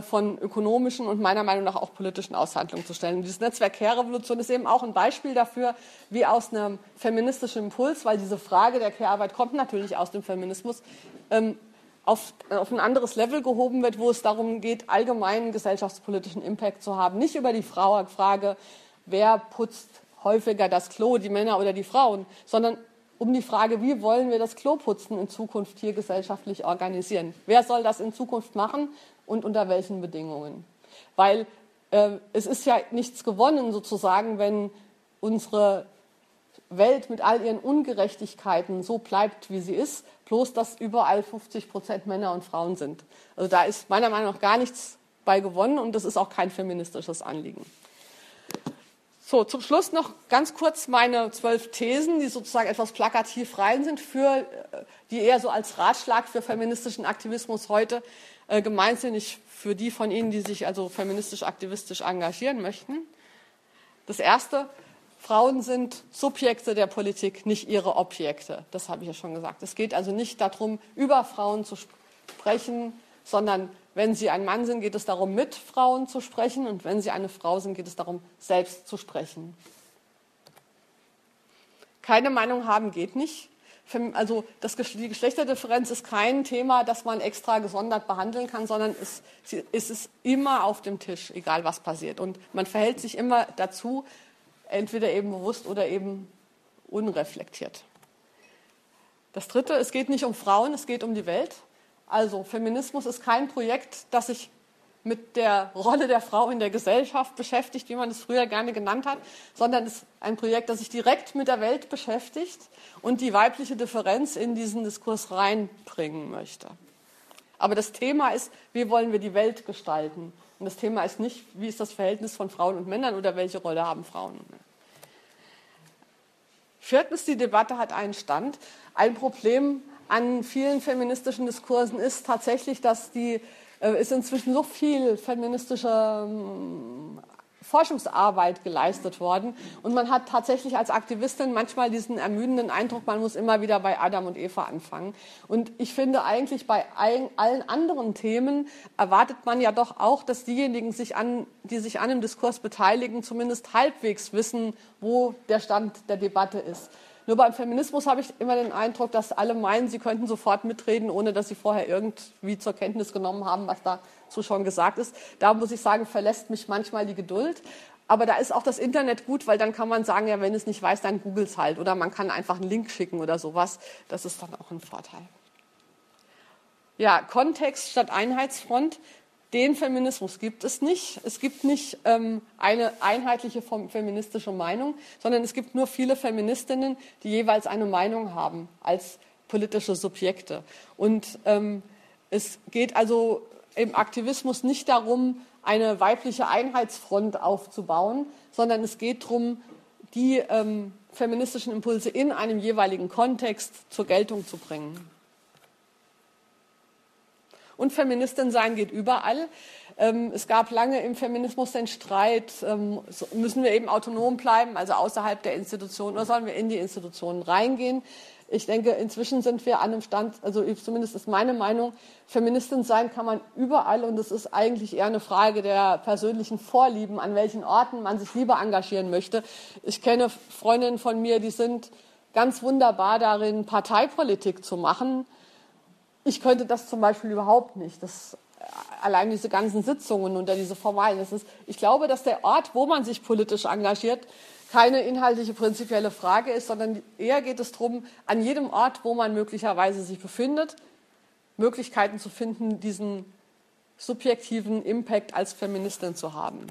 von ökonomischen und meiner Meinung nach auch politischen Aushandlungen zu stellen. Und dieses Netzwerk Care-Revolution ist eben auch ein Beispiel dafür, wie aus einem feministischen Impuls, weil diese Frage der Care-Arbeit kommt natürlich aus dem Feminismus, ähm, auf, auf ein anderes Level gehoben wird, wo es darum geht, allgemeinen gesellschaftspolitischen Impact zu haben. Nicht über die Frage, wer putzt häufiger das Klo, die Männer oder die Frauen, sondern um die Frage, wie wollen wir das Kloputzen in Zukunft hier gesellschaftlich organisieren? Wer soll das in Zukunft machen und unter welchen Bedingungen? Weil äh, es ist ja nichts gewonnen sozusagen, wenn unsere Welt mit all ihren Ungerechtigkeiten so bleibt, wie sie ist, bloß dass überall 50 Prozent Männer und Frauen sind. Also da ist meiner Meinung nach gar nichts bei gewonnen und das ist auch kein feministisches Anliegen. So, zum Schluss noch ganz kurz meine zwölf Thesen, die sozusagen etwas plakativ rein sind, für, äh, die eher so als Ratschlag für feministischen Aktivismus heute gemeint sind, nicht für die von Ihnen, die sich also feministisch aktivistisch engagieren möchten. Das erste, Frauen sind Subjekte der Politik, nicht ihre Objekte. Das habe ich ja schon gesagt. Es geht also nicht darum, über Frauen zu sprechen, sondern wenn Sie ein Mann sind, geht es darum, mit Frauen zu sprechen. Und wenn Sie eine Frau sind, geht es darum, selbst zu sprechen. Keine Meinung haben geht nicht. Also das, die Geschlechterdifferenz ist kein Thema, das man extra gesondert behandeln kann, sondern es, es ist immer auf dem Tisch, egal was passiert. Und man verhält sich immer dazu, entweder eben bewusst oder eben unreflektiert. Das Dritte, es geht nicht um Frauen, es geht um die Welt. Also Feminismus ist kein Projekt, das sich mit der Rolle der Frau in der Gesellschaft beschäftigt, wie man es früher gerne genannt hat, sondern es ist ein Projekt, das sich direkt mit der Welt beschäftigt und die weibliche Differenz in diesen Diskurs reinbringen möchte. Aber das Thema ist, wie wollen wir die Welt gestalten? Und das Thema ist nicht, wie ist das Verhältnis von Frauen und Männern oder welche Rolle haben Frauen. Viertens, die Debatte hat einen Stand. Ein Problem an vielen feministischen Diskursen ist tatsächlich, dass die ist inzwischen so viel feministische ähm, Forschungsarbeit geleistet worden. Und man hat tatsächlich als Aktivistin manchmal diesen ermüdenden Eindruck, man muss immer wieder bei Adam und Eva anfangen. Und ich finde eigentlich bei allen anderen Themen erwartet man ja doch auch, dass diejenigen, sich an, die sich an dem Diskurs beteiligen, zumindest halbwegs wissen, wo der Stand der Debatte ist. Nur beim Feminismus habe ich immer den Eindruck, dass alle meinen, sie könnten sofort mitreden, ohne dass sie vorher irgendwie zur Kenntnis genommen haben, was dazu schon gesagt ist. Da muss ich sagen, verlässt mich manchmal die Geduld. Aber da ist auch das Internet gut, weil dann kann man sagen, ja, wenn es nicht weiß, dann googles halt. Oder man kann einfach einen Link schicken oder sowas. Das ist dann auch ein Vorteil. Ja, Kontext statt Einheitsfront. Den Feminismus gibt es nicht. Es gibt nicht ähm, eine einheitliche feministische Meinung, sondern es gibt nur viele Feministinnen, die jeweils eine Meinung haben als politische Subjekte. Und ähm, es geht also im Aktivismus nicht darum, eine weibliche Einheitsfront aufzubauen, sondern es geht darum, die ähm, feministischen Impulse in einem jeweiligen Kontext zur Geltung zu bringen. Und Feministin sein geht überall. Ähm, es gab lange im Feminismus den Streit, ähm, müssen wir eben autonom bleiben, also außerhalb der Institutionen, oder sollen wir in die Institutionen reingehen? Ich denke, inzwischen sind wir an einem Stand, also zumindest ist meine Meinung, Feministin sein kann man überall und es ist eigentlich eher eine Frage der persönlichen Vorlieben, an welchen Orten man sich lieber engagieren möchte. Ich kenne Freundinnen von mir, die sind ganz wunderbar darin, Parteipolitik zu machen ich könnte das zum Beispiel überhaupt nicht. Das, äh, allein diese ganzen Sitzungen und diese formalen. Das ist, ich glaube, dass der Ort, wo man sich politisch engagiert, keine inhaltliche prinzipielle Frage ist, sondern eher geht es darum, an jedem Ort, wo man möglicherweise sich befindet, Möglichkeiten zu finden, diesen subjektiven Impact als Feministin zu haben.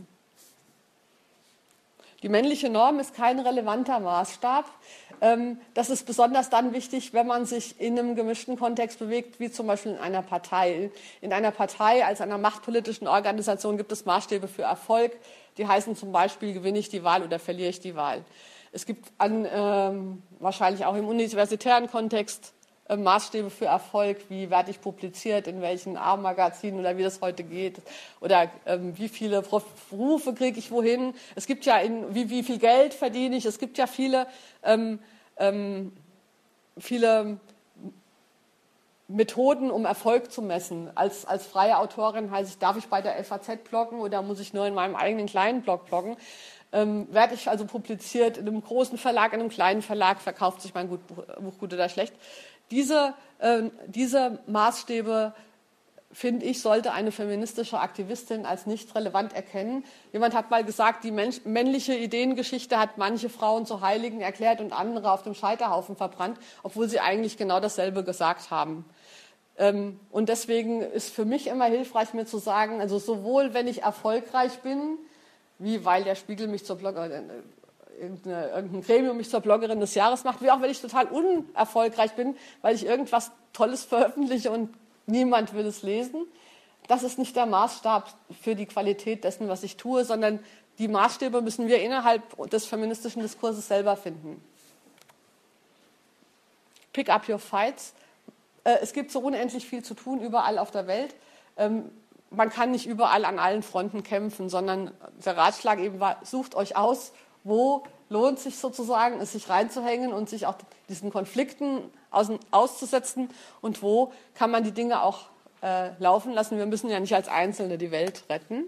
Die männliche Norm ist kein relevanter Maßstab. Ähm, das ist besonders dann wichtig, wenn man sich in einem gemischten Kontext bewegt, wie zum Beispiel in einer Partei. In einer Partei als einer machtpolitischen Organisation gibt es Maßstäbe für Erfolg. Die heißen zum Beispiel, gewinne ich die Wahl oder verliere ich die Wahl. Es gibt an, ähm, wahrscheinlich auch im universitären Kontext äh, Maßstäbe für Erfolg, wie werde ich publiziert, in welchen A-Magazinen oder wie das heute geht oder ähm, wie viele Berufe kriege ich wohin. Es gibt ja, in, wie, wie viel Geld verdiene ich. Es gibt ja viele, ähm, ähm, viele Methoden, um Erfolg zu messen. Als, als freie Autorin heißt ich, darf ich bei der FAZ bloggen oder muss ich nur in meinem eigenen kleinen Blog bloggen? Ähm, werde ich also publiziert in einem großen Verlag, in einem kleinen Verlag, verkauft sich mein Buch gut oder schlecht. Diese, äh, diese Maßstäbe finde ich, sollte eine feministische Aktivistin als nicht relevant erkennen. Jemand hat mal gesagt, die männliche Ideengeschichte hat manche Frauen zu Heiligen erklärt und andere auf dem Scheiterhaufen verbrannt, obwohl sie eigentlich genau dasselbe gesagt haben. Ähm, und deswegen ist für mich immer hilfreich, mir zu sagen, also sowohl wenn ich erfolgreich bin, wie weil der Spiegel mich zur Bloggerin, äh, irgendein Gremium mich zur Bloggerin des Jahres macht, wie auch wenn ich total unerfolgreich bin, weil ich irgendwas Tolles veröffentliche und niemand will es lesen. Das ist nicht der Maßstab für die Qualität dessen, was ich tue, sondern die Maßstäbe müssen wir innerhalb des feministischen Diskurses selber finden. Pick up your fights. Äh, es gibt so unendlich viel zu tun überall auf der Welt. Ähm, man kann nicht überall an allen Fronten kämpfen, sondern der Ratschlag eben war, sucht euch aus, wo lohnt sich sozusagen, es sich reinzuhängen und sich auch diesen Konflikten auszusetzen und wo kann man die Dinge auch äh, laufen lassen. Wir müssen ja nicht als Einzelne die Welt retten.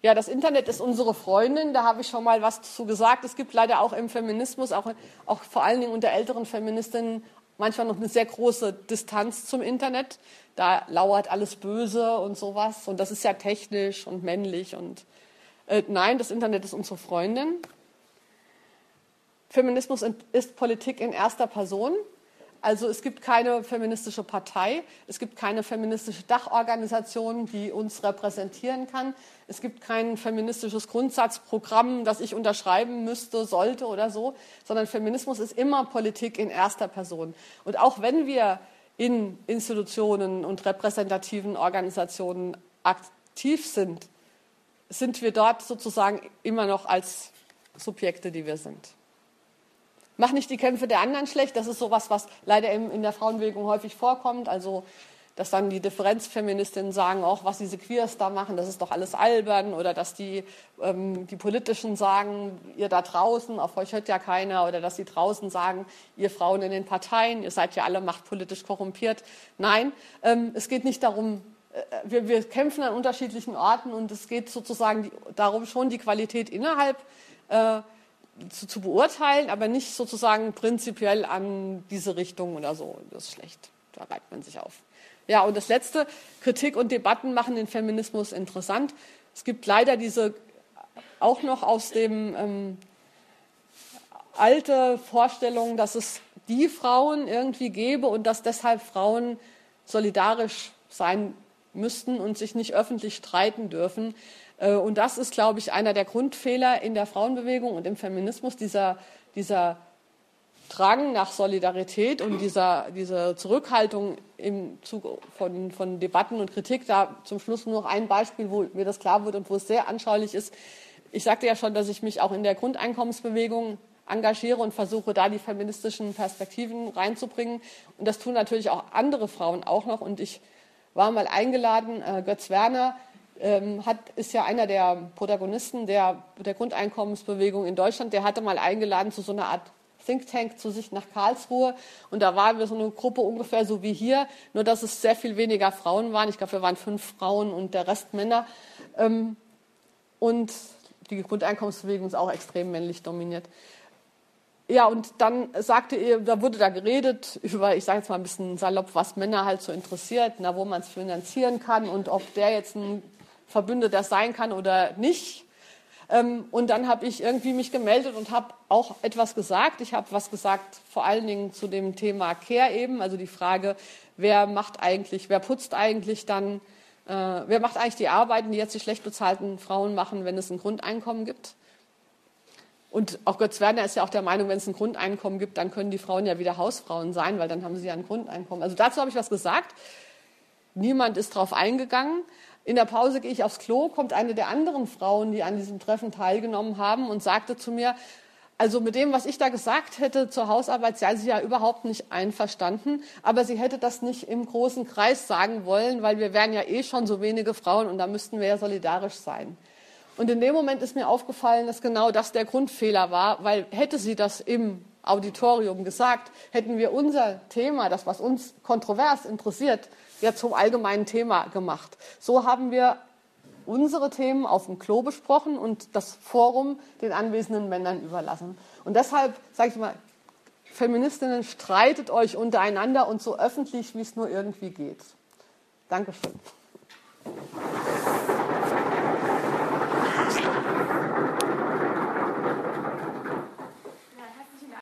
Ja, das Internet ist unsere Freundin, da habe ich schon mal was zu gesagt. Es gibt leider auch im Feminismus, auch, auch vor allen Dingen unter älteren Feministinnen, manchmal noch eine sehr große Distanz zum Internet. Da lauert alles Böse und sowas. Und das ist ja technisch und männlich. Und äh, nein, das Internet ist unsere Freundin. Feminismus ist Politik in erster Person. Also es gibt keine feministische Partei, es gibt keine feministische Dachorganisation, die uns repräsentieren kann. Es gibt kein feministisches Grundsatzprogramm, das ich unterschreiben müsste, sollte oder so, sondern Feminismus ist immer Politik in erster Person. Und auch wenn wir in Institutionen und repräsentativen Organisationen aktiv sind, sind wir dort sozusagen immer noch als Subjekte, die wir sind. Mach nicht die Kämpfe der anderen schlecht. Das ist sowas, was leider in der Frauenbewegung häufig vorkommt. Also, dass dann die Differenzfeministinnen sagen, auch was diese Queers da machen, das ist doch alles albern. Oder dass die, ähm, die Politischen sagen, ihr da draußen, auf euch hört ja keiner. Oder dass sie draußen sagen, ihr Frauen in den Parteien, ihr seid ja alle machtpolitisch korrumpiert. Nein, ähm, es geht nicht darum, wir, wir, kämpfen an unterschiedlichen Orten und es geht sozusagen darum, schon die Qualität innerhalb äh, zu, zu, beurteilen, aber nicht sozusagen prinzipiell an diese Richtung oder so. Das ist schlecht. Da reibt man sich auf. Ja, und das Letzte, Kritik und Debatten machen den Feminismus interessant. Es gibt leider diese auch noch aus dem ähm, alte Vorstellung, dass es die Frauen irgendwie gäbe und dass deshalb Frauen solidarisch sein müssten und sich nicht öffentlich streiten dürfen. Äh, und das ist, glaube ich, einer der Grundfehler in der Frauenbewegung und im Feminismus, dieser, dieser Drang nach Solidarität und dieser, diese Zurückhaltung im Zug von, von Debatten und Kritik. Da zum Schluss nur noch ein Beispiel, wo mir das klar wird und wo es sehr anschaulich ist. Ich sagte ja schon, dass ich mich auch in der Grundeinkommensbewegung engagiere und versuche, da die feministischen Perspektiven reinzubringen. Und das tun natürlich auch andere Frauen auch noch. Und ich war mal eingeladen, äh, Götz Werner, ähm, hat, ist ja einer der Protagonisten der, der Grundeinkommensbewegung in Deutschland. Der hatte mal eingeladen zu so einer Art Think Tank zu sich nach Karlsruhe. Und da waren wir so eine Gruppe ungefähr so wie hier, nur dass es sehr viel weniger Frauen waren. Ich glaube, wir waren fünf Frauen und der Rest Männer. Ähm, und die Grundeinkommensbewegung ist auch extrem männlich dominiert. Ja, und dann sagte ihr, da wurde da geredet über, ich sage jetzt mal ein bisschen salopp, was Männer halt so interessiert, na, wo man es finanzieren kann und ob der jetzt ein Verbündeter sein kann oder nicht. Ähm, und dann habe ich irgendwie mich gemeldet und habe auch etwas gesagt. Ich habe was gesagt, vor allen Dingen zu dem Thema Care eben, also die Frage, wer macht eigentlich, wer putzt eigentlich dann, äh, wer macht eigentlich die Arbeiten, die jetzt die schlecht bezahlten Frauen machen, wenn es ein Grundeinkommen gibt. Und auch Götz Werner ist ja auch der Meinung, wenn es ein Grundeinkommen gibt, dann können die Frauen ja wieder Hausfrauen sein, weil dann haben sie ja ein Grundeinkommen. Also dazu habe ich was gesagt. Niemand ist darauf eingegangen. In der Pause gehe ich aufs Klo, kommt eine der anderen Frauen, die an diesem Treffen teilgenommen haben und sagte zu mir, also mit dem, was ich da gesagt hätte zur Hausarbeit, sei sie ja überhaupt nicht einverstanden, aber sie hätte das nicht im großen Kreis sagen wollen, weil wir wären ja eh schon so wenige Frauen und da müssten wir ja solidarisch sein. Und in dem Moment ist mir aufgefallen, dass genau das der Grundfehler war, weil hätte sie das im Auditorium gesagt, hätten wir unser Thema, das was uns kontrovers interessiert, ja zum allgemeinen Thema gemacht. So haben wir unsere Themen auf dem Klo besprochen und das Forum den anwesenden Männern überlassen. Und deshalb sage ich mal, Feministinnen, streitet euch untereinander und so öffentlich, wie es nur irgendwie geht. Dankeschön.